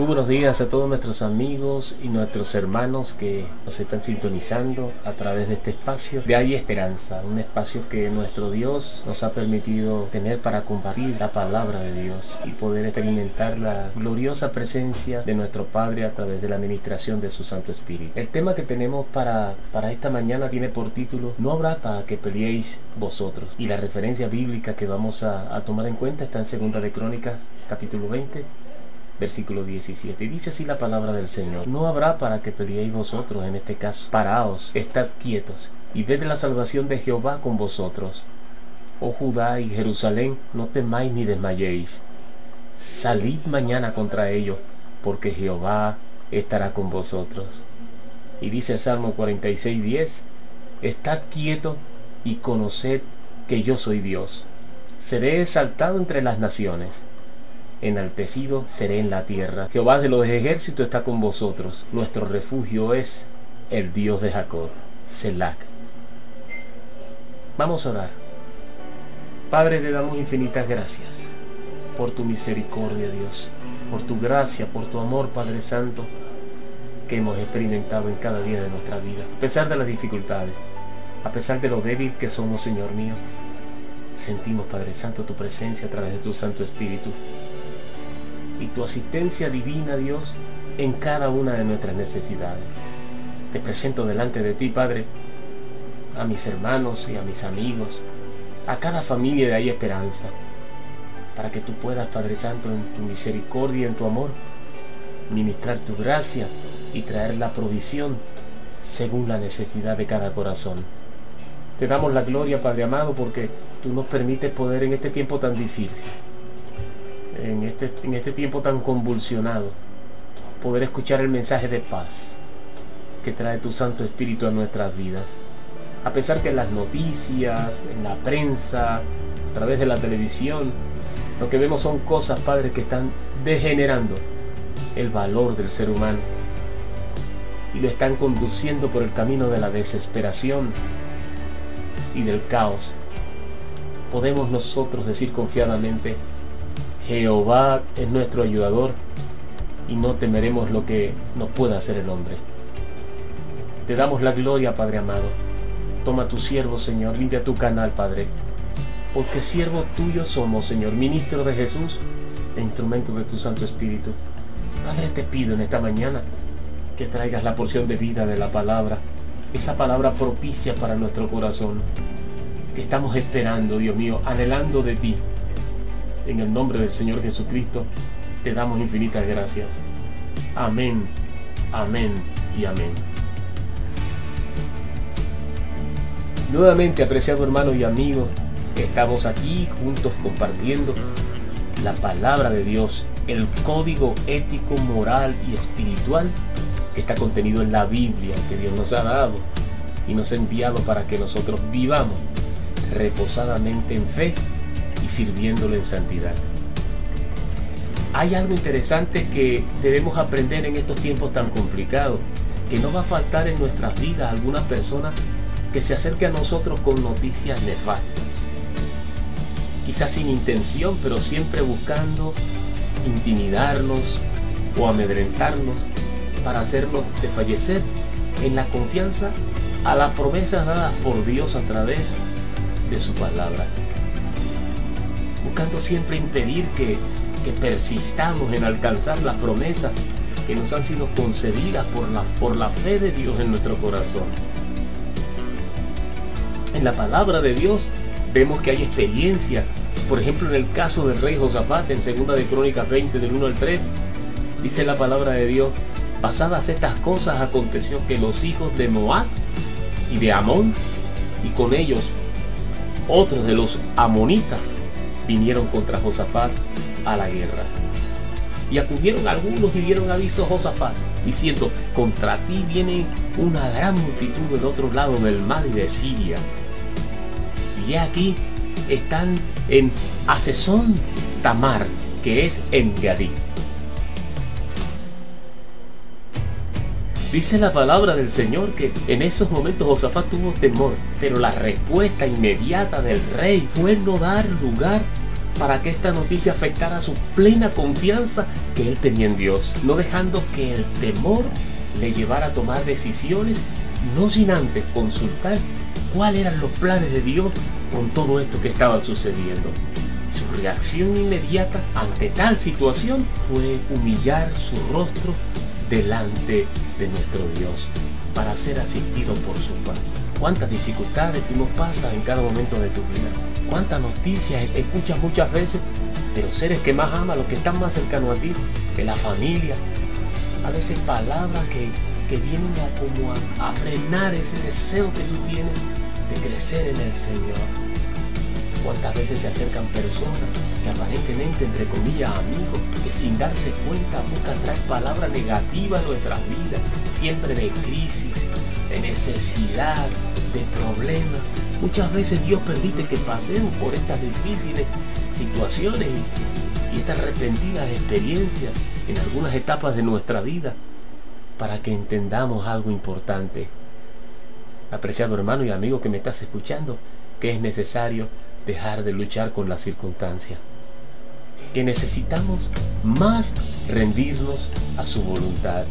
Muy buenos días a todos nuestros amigos y nuestros hermanos que nos están sintonizando a través de este espacio de Hay Esperanza, un espacio que nuestro Dios nos ha permitido tener para compartir la palabra de Dios y poder experimentar la gloriosa presencia de nuestro Padre a través de la administración de su Santo Espíritu. El tema que tenemos para, para esta mañana tiene por título No habrá para que peleéis vosotros y la referencia bíblica que vamos a, a tomar en cuenta está en 2 de Crónicas capítulo 20 versículo 17. Y dice así la palabra del Señor. No habrá para que peleéis vosotros en este caso. Paraos, estad quietos, y ved la salvación de Jehová con vosotros. Oh Judá y Jerusalén, no temáis ni desmayéis. Salid mañana contra ellos, porque Jehová estará con vosotros. Y dice el Salmo 46, 10, Estad quietos y conoced que yo soy Dios. Seré exaltado entre las naciones enaltecido seré en la tierra. Jehová de los ejércitos está con vosotros. Nuestro refugio es el Dios de Jacob. Selac. Vamos a orar. Padre, te damos infinitas gracias por tu misericordia, Dios, por tu gracia, por tu amor, Padre Santo, que hemos experimentado en cada día de nuestra vida, a pesar de las dificultades, a pesar de lo débil que somos, Señor mío. Sentimos, Padre Santo, tu presencia a través de tu Santo Espíritu y tu asistencia divina, Dios, en cada una de nuestras necesidades. Te presento delante de ti, Padre, a mis hermanos y a mis amigos, a cada familia de ahí esperanza, para que tú puedas, Padre Santo, en tu misericordia y en tu amor, ministrar tu gracia y traer la provisión según la necesidad de cada corazón. Te damos la gloria, Padre amado, porque tú nos permites poder en este tiempo tan difícil en este, en este tiempo tan convulsionado, poder escuchar el mensaje de paz que trae tu Santo Espíritu a nuestras vidas. A pesar que en las noticias, en la prensa, a través de la televisión, lo que vemos son cosas, Padre, que están degenerando el valor del ser humano y lo están conduciendo por el camino de la desesperación y del caos. Podemos nosotros decir confiadamente, Jehová es nuestro ayudador y no temeremos lo que nos pueda hacer el hombre. Te damos la gloria, Padre amado. Toma tu siervo, Señor, limpia tu canal, Padre. Porque siervo tuyo somos, Señor, ministro de Jesús e instrumento de tu Santo Espíritu. Padre, te pido en esta mañana que traigas la porción de vida de la palabra, esa palabra propicia para nuestro corazón, que estamos esperando, Dios mío, anhelando de ti en el nombre del Señor Jesucristo, te damos infinitas gracias. Amén, amén y amén. Nuevamente, apreciado hermano y amigo, estamos aquí juntos compartiendo la palabra de Dios, el código ético, moral y espiritual que está contenido en la Biblia que Dios nos ha dado y nos ha enviado para que nosotros vivamos reposadamente en fe y sirviéndole en santidad. Hay algo interesante que debemos aprender en estos tiempos tan complicados, que no va a faltar en nuestras vidas alguna persona que se acerque a nosotros con noticias nefastas. Quizás sin intención, pero siempre buscando intimidarnos o amedrentarnos para hacernos desfallecer en la confianza a las promesas dadas por Dios a través de su palabra buscando siempre impedir que, persistamos en alcanzar las promesas que nos han sido concedidas por la, por la fe de Dios en nuestro corazón. En la palabra de Dios vemos que hay experiencia. Por ejemplo, en el caso del rey Josafat, en segunda de Crónicas 20, del 1 al 3, dice la palabra de Dios, pasadas estas cosas aconteció que los hijos de Moab y de Amón, y con ellos otros de los amonitas, vinieron contra Josafat a la guerra. Y acudieron algunos y dieron aviso a Josafat, diciendo, contra ti viene una gran multitud del otro lado del mar y de Siria. Y aquí están en Asesón Tamar, que es en Gadí. Dice la palabra del Señor que en esos momentos Josafat tuvo temor, pero la respuesta inmediata del rey fue no dar lugar para que esta noticia afectara su plena confianza que él tenía en Dios, no dejando que el temor le llevara a tomar decisiones, no sin antes consultar cuáles eran los planes de Dios con todo esto que estaba sucediendo. Su reacción inmediata ante tal situación fue humillar su rostro delante de nuestro Dios para ser asistido por su paz. ¿Cuántas dificultades tú nos pasas en cada momento de tu vida? ¿Cuántas noticias escuchas muchas veces de los seres que más amas, los que están más cercanos a ti, de la familia? A veces palabras que, que vienen a, como a, a frenar ese deseo que tú tienes de crecer en el Señor. ¿Cuántas veces se acercan personas aparentemente, entre comillas, amigos, que sin darse cuenta buscan traer palabras negativas a nuestras vidas, siempre de crisis, de necesidad, de problemas? Muchas veces Dios permite que pasemos por estas difíciles situaciones y estas repentinas experiencias en algunas etapas de nuestra vida para que entendamos algo importante. Apreciado hermano y amigo que me estás escuchando, que es necesario dejar de luchar con la circunstancia. Que necesitamos más rendirnos a su voluntad.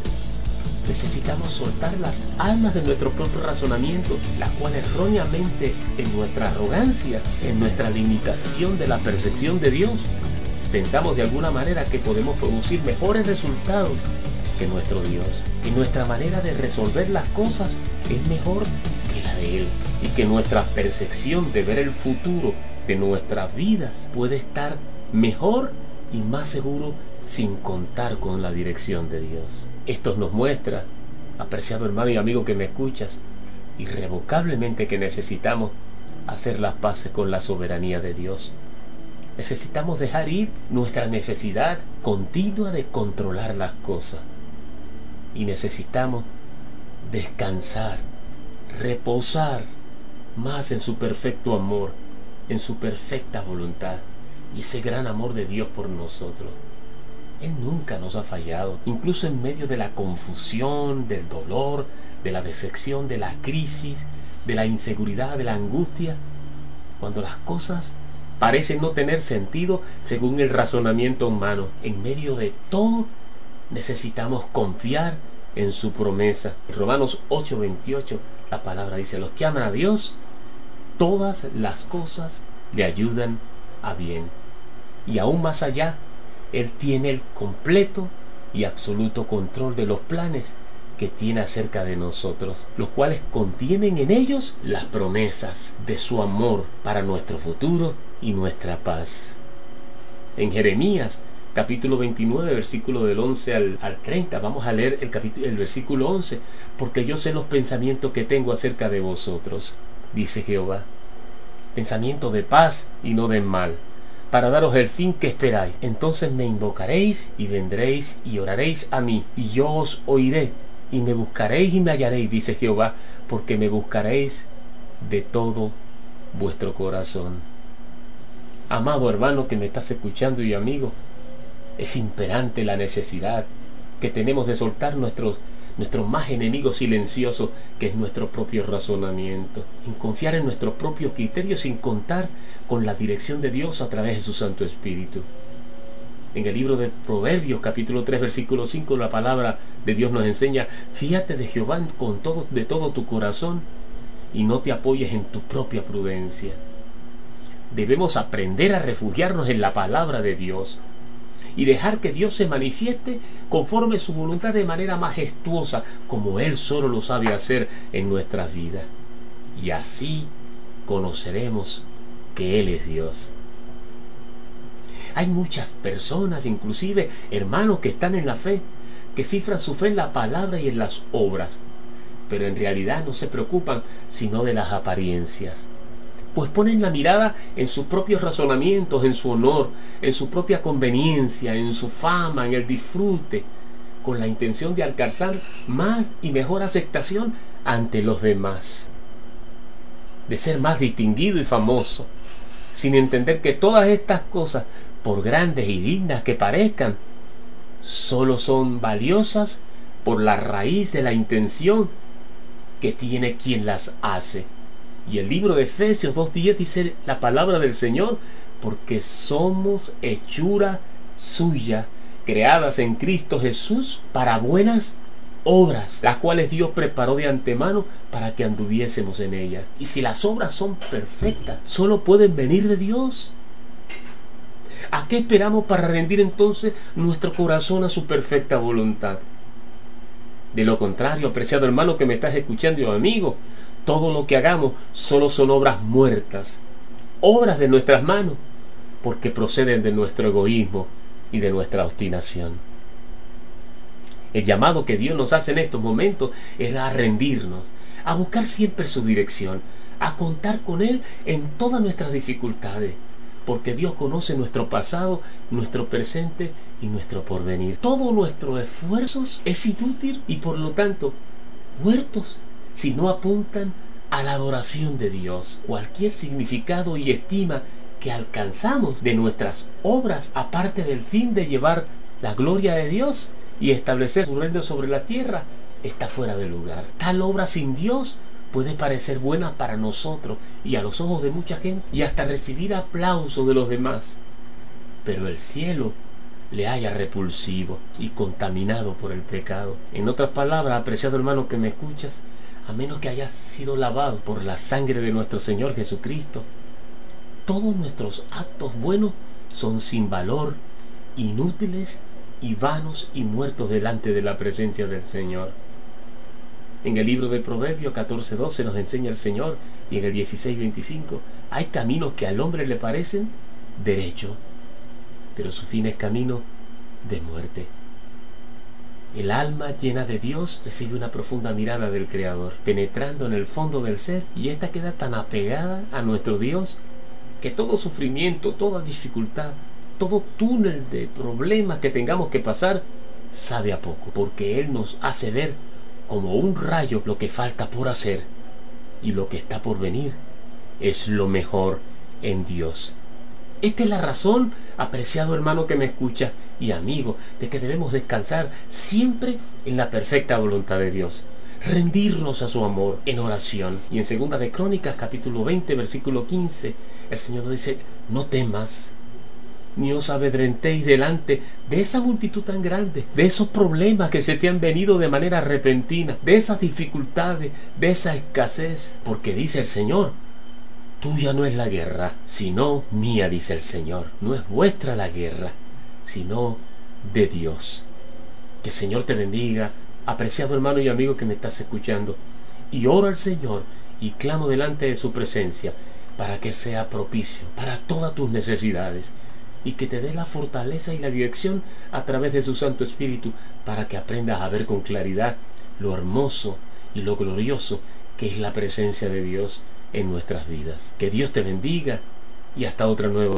Necesitamos soltar las almas de nuestro propio razonamiento, las cuales erróneamente en nuestra arrogancia, en nuestra limitación de la percepción de Dios, pensamos de alguna manera que podemos producir mejores resultados que nuestro Dios. Y nuestra manera de resolver las cosas es mejor que la de Él y que nuestra percepción de ver el futuro de nuestras vidas puede estar mejor y más seguro sin contar con la dirección de Dios. Esto nos muestra, apreciado hermano y amigo que me escuchas, irrevocablemente que necesitamos hacer las paces con la soberanía de Dios. Necesitamos dejar ir nuestra necesidad continua de controlar las cosas. Y necesitamos descansar, reposar más en su perfecto amor, en su perfecta voluntad y ese gran amor de Dios por nosotros. Él nunca nos ha fallado, incluso en medio de la confusión, del dolor, de la decepción, de la crisis, de la inseguridad, de la angustia, cuando las cosas parecen no tener sentido según el razonamiento humano. En medio de todo necesitamos confiar en su promesa. Romanos 8:28 la palabra dice, los que aman a Dios, todas las cosas le ayudan a bien. Y aún más allá, Él tiene el completo y absoluto control de los planes que tiene acerca de nosotros, los cuales contienen en ellos las promesas de su amor para nuestro futuro y nuestra paz. En Jeremías capítulo 29, versículo del 11 al, 30. Vamos a leer el, capítulo, el versículo 11, porque yo sé los pensamientos que tengo acerca de vosotros, dice Jehová. Pensamiento de paz y no de mal, para daros el fin que esperáis. Entonces me invocaréis y vendréis y oraréis a mí, y yo os oiré, y me buscaréis y me hallaréis, dice Jehová, porque me buscaréis de todo vuestro corazón. Amado hermano que me estás escuchando y amigo, es imperante la necesidad que tenemos de soltar nuestros, nuestro más enemigo silencioso, que es nuestro propio razonamiento, en confiar en nuestro propio criterio sin contar con la dirección de Dios a través de su Santo Espíritu. En el libro de Proverbios, capítulo 3, versículo 5, la palabra de Dios nos enseña, fíjate de Jehová con todo, de todo tu corazón y no te apoyes en tu propia prudencia. Debemos aprender a refugiarnos en la palabra de Dios, y dejar que Dios se manifieste conforme su voluntad de manera majestuosa, como Él solo lo sabe hacer en nuestras vidas. Y así conoceremos que Él es Dios. Hay muchas personas, inclusive hermanos que están en la fe, que cifran su fe en la palabra y en las obras, pero en realidad no se preocupan sino de las apariencias pues ponen la mirada en sus propios razonamientos, en su honor, en su propia conveniencia, en su fama, en el disfrute, con la intención de alcanzar más y mejor aceptación ante los demás, de ser más distinguido y famoso, sin entender que todas estas cosas, por grandes y dignas que parezcan, solo son valiosas por la raíz de la intención que tiene quien las hace. Y el libro de Efesios 2.10 dice la palabra del Señor, porque somos hechura suya, creadas en Cristo Jesús para buenas obras, las cuales Dios preparó de antemano para que anduviésemos en ellas. Y si las obras son perfectas, solo pueden venir de Dios. ¿A qué esperamos para rendir entonces nuestro corazón a su perfecta voluntad? De lo contrario, apreciado hermano que me estás escuchando, amigo, todo lo que hagamos solo son obras muertas, obras de nuestras manos, porque proceden de nuestro egoísmo y de nuestra obstinación. El llamado que Dios nos hace en estos momentos era a rendirnos, a buscar siempre su dirección, a contar con Él en todas nuestras dificultades, porque Dios conoce nuestro pasado, nuestro presente y nuestro porvenir. Todos nuestros esfuerzos es inútil y por lo tanto muertos si no apuntan a la adoración de Dios. Cualquier significado y estima que alcanzamos de nuestras obras, aparte del fin de llevar la gloria de Dios y establecer su reino sobre la tierra, está fuera de lugar. Tal obra sin Dios puede parecer buena para nosotros y a los ojos de mucha gente y hasta recibir aplauso de los demás. Pero el cielo le haya repulsivo y contaminado por el pecado. En otras palabras, apreciado hermano que me escuchas, a menos que hayas sido lavado por la sangre de nuestro Señor Jesucristo, todos nuestros actos buenos son sin valor, inútiles y vanos y muertos delante de la presencia del Señor. En el libro de Proverbios 14:12 nos enseña el Señor y en el 16:25 hay caminos que al hombre le parecen derecho, pero su fin es camino de muerte. El alma llena de Dios recibe una profunda mirada del Creador, penetrando en el fondo del ser, y ésta queda tan apegada a nuestro Dios que todo sufrimiento, toda dificultad, todo túnel de problemas que tengamos que pasar, sabe a poco, porque Él nos hace ver como un rayo lo que falta por hacer y lo que está por venir es lo mejor en Dios. Esta es la razón, apreciado hermano que me escuchas y amigo, de que debemos descansar siempre en la perfecta voluntad de Dios. Rendirnos a su amor en oración. Y en segunda de Crónicas capítulo 20 versículo 15, el Señor nos dice, no temas, ni os abedrentéis delante de esa multitud tan grande, de esos problemas que se te han venido de manera repentina, de esas dificultades, de esa escasez, porque dice el Señor, Tuya no es la guerra, sino mía, dice el Señor. No es vuestra la guerra, sino de Dios. Que el Señor te bendiga, apreciado hermano y amigo que me estás escuchando. Y oro al Señor y clamo delante de su presencia para que sea propicio para todas tus necesidades y que te dé la fortaleza y la dirección a través de su Santo Espíritu para que aprendas a ver con claridad lo hermoso y lo glorioso que es la presencia de Dios en nuestras vidas. Que Dios te bendiga y hasta otra nueva